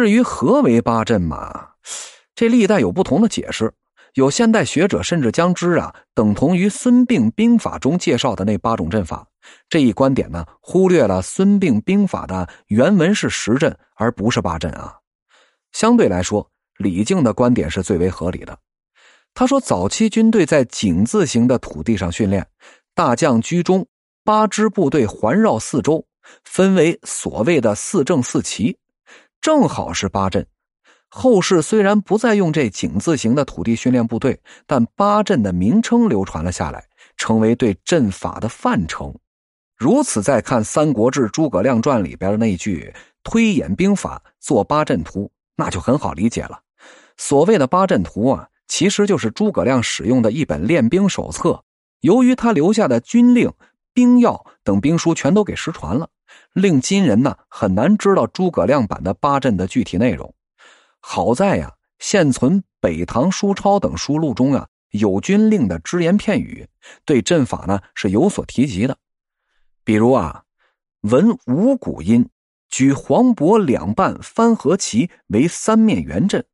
至于何为八阵嘛，这历代有不同的解释。有现代学者甚至将之啊等同于孙膑兵法中介绍的那八种阵法。这一观点呢，忽略了孙膑兵法的原文是十阵，而不是八阵啊。相对来说，李靖的观点是最为合理的。他说，早期军队在井字形的土地上训练，大将居中，八支部队环绕四周，分为所谓的四正四旗，正好是八阵。后世虽然不再用这井字形的土地训练部队，但八阵的名称流传了下来，成为对阵法的范称。如此再看《三国志·诸葛亮传》里边的那句“推演兵法，做八阵图”，那就很好理解了。所谓的八阵图啊。其实就是诸葛亮使用的一本练兵手册。由于他留下的军令、兵要等兵书全都给失传了，令今人呢很难知道诸葛亮版的八阵的具体内容。好在呀，现存《北唐书钞》等书录中啊有军令的只言片语，对阵法呢是有所提及的。比如啊，闻五谷音，举黄渤两半翻合旗为三面圆阵。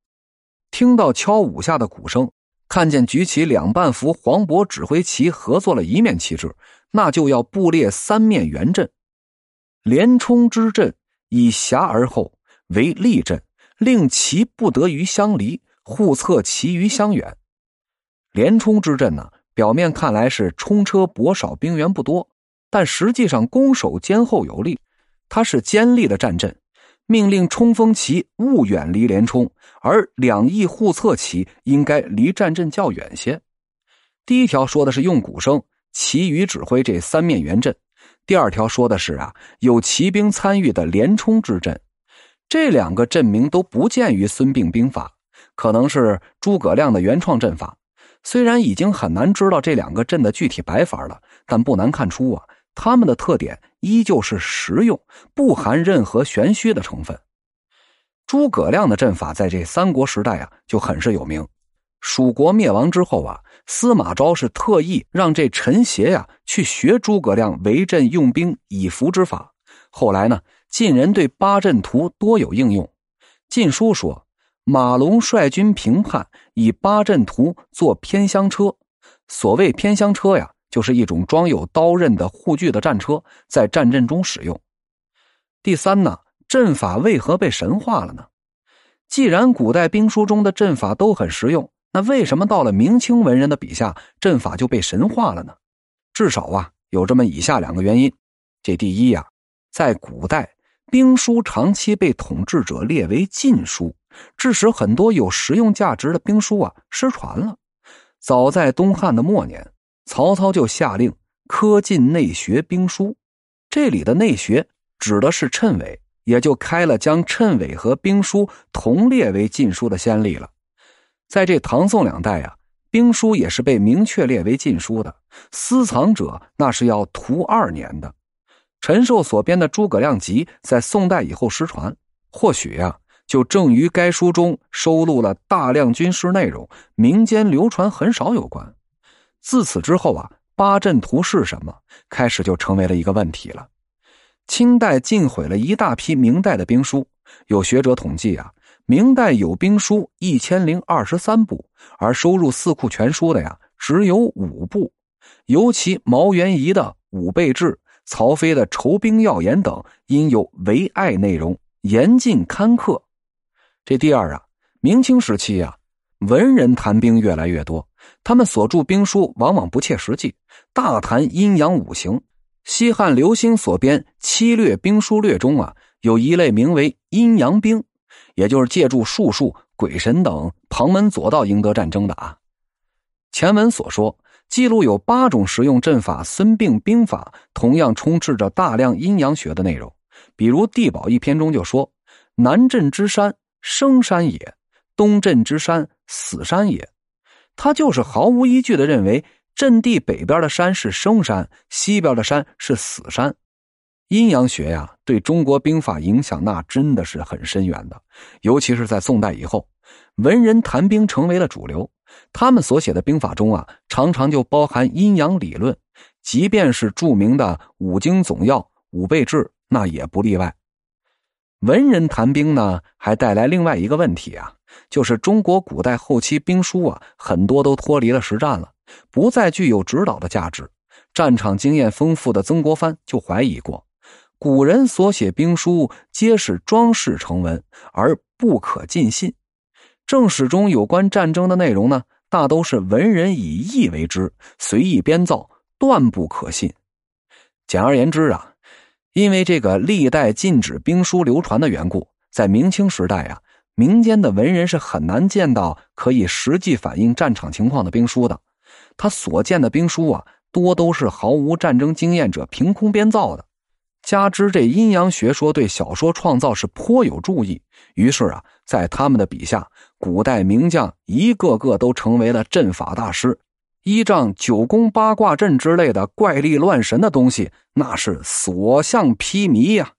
听到敲五下的鼓声，看见举起两半幅黄渤指挥旗合作了一面旗帜，那就要布列三面圆阵。连冲之阵以狭而后为立阵，令其不得于相离，互侧其余相远。连冲之阵呢，表面看来是冲车薄少，兵员不多，但实际上攻守坚厚有力，它是坚利的战阵。命令冲锋旗勿远离连冲，而两翼护侧旗应该离战阵较远些。第一条说的是用鼓声，其余指挥这三面圆阵；第二条说的是啊，有骑兵参与的连冲之阵。这两个阵名都不见于孙膑兵法，可能是诸葛亮的原创阵法。虽然已经很难知道这两个阵的具体摆法了，但不难看出啊。他们的特点依旧是实用，不含任何玄虚的成分。诸葛亮的阵法在这三国时代啊就很是有名。蜀国灭亡之后啊，司马昭是特意让这陈协呀去学诸葛亮围阵用兵以伏之法。后来呢，晋人对八阵图多有应用。《晋书》说，马龙率军平叛，以八阵图做偏厢车。所谓偏厢车呀。就是一种装有刀刃的护具的战车，在战阵中使用。第三呢，阵法为何被神化了呢？既然古代兵书中的阵法都很实用，那为什么到了明清文人的笔下，阵法就被神化了呢？至少啊，有这么以下两个原因。这第一呀，在古代，兵书长期被统治者列为禁书，致使很多有实用价值的兵书啊失传了。早在东汉的末年。曹操就下令科禁内学兵书，这里的内学指的是谶纬，也就开了将谶纬和兵书同列为禁书的先例了。在这唐宋两代啊，兵书也是被明确列为禁书的，私藏者那是要徒二年的。陈寿所编的《诸葛亮集》在宋代以后失传，或许呀，就正于该书中收录了大量军事内容，民间流传很少有关。自此之后啊，八阵图是什么，开始就成为了一个问题了。清代禁毁了一大批明代的兵书，有学者统计啊，明代有兵书一千零二十三部，而收入《四库全书》的呀只有五部，尤其毛元仪的《武备志》、曹飞的《筹兵要言》等，因有唯爱内容，严禁刊刻。这第二啊，明清时期啊，文人谈兵越来越多。他们所著兵书往往不切实际，大谈阴阳五行。西汉刘兴所编《七略兵书略》中啊，有一类名为阴阳兵，也就是借助术数、鬼神等旁门左道赢得战争的啊。前文所说，记录有八种实用阵法，孙膑兵法同样充斥着大量阴阳学的内容。比如《地宝》一篇中就说：“南镇之山，生山也；东镇之山，死山也。”他就是毫无依据的认为，阵地北边的山是生山，西边的山是死山。阴阳学呀，对中国兵法影响那真的是很深远的。尤其是在宋代以后，文人谈兵成为了主流，他们所写的兵法中啊，常常就包含阴阳理论。即便是著名的《五经总要》《武备志》，那也不例外。文人谈兵呢，还带来另外一个问题啊，就是中国古代后期兵书啊，很多都脱离了实战了，不再具有指导的价值。战场经验丰富的曾国藩就怀疑过，古人所写兵书皆是装饰成文，而不可尽信。正史中有关战争的内容呢，大都是文人以意为之，随意编造，断不可信。简而言之啊。因为这个历代禁止兵书流传的缘故，在明清时代啊，民间的文人是很难见到可以实际反映战场情况的兵书的。他所见的兵书啊，多都是毫无战争经验者凭空编造的。加之这阴阳学说对小说创造是颇有注意，于是啊，在他们的笔下，古代名将一个个都成为了阵法大师。依仗九宫八卦阵之类的怪力乱神的东西，那是所向披靡呀。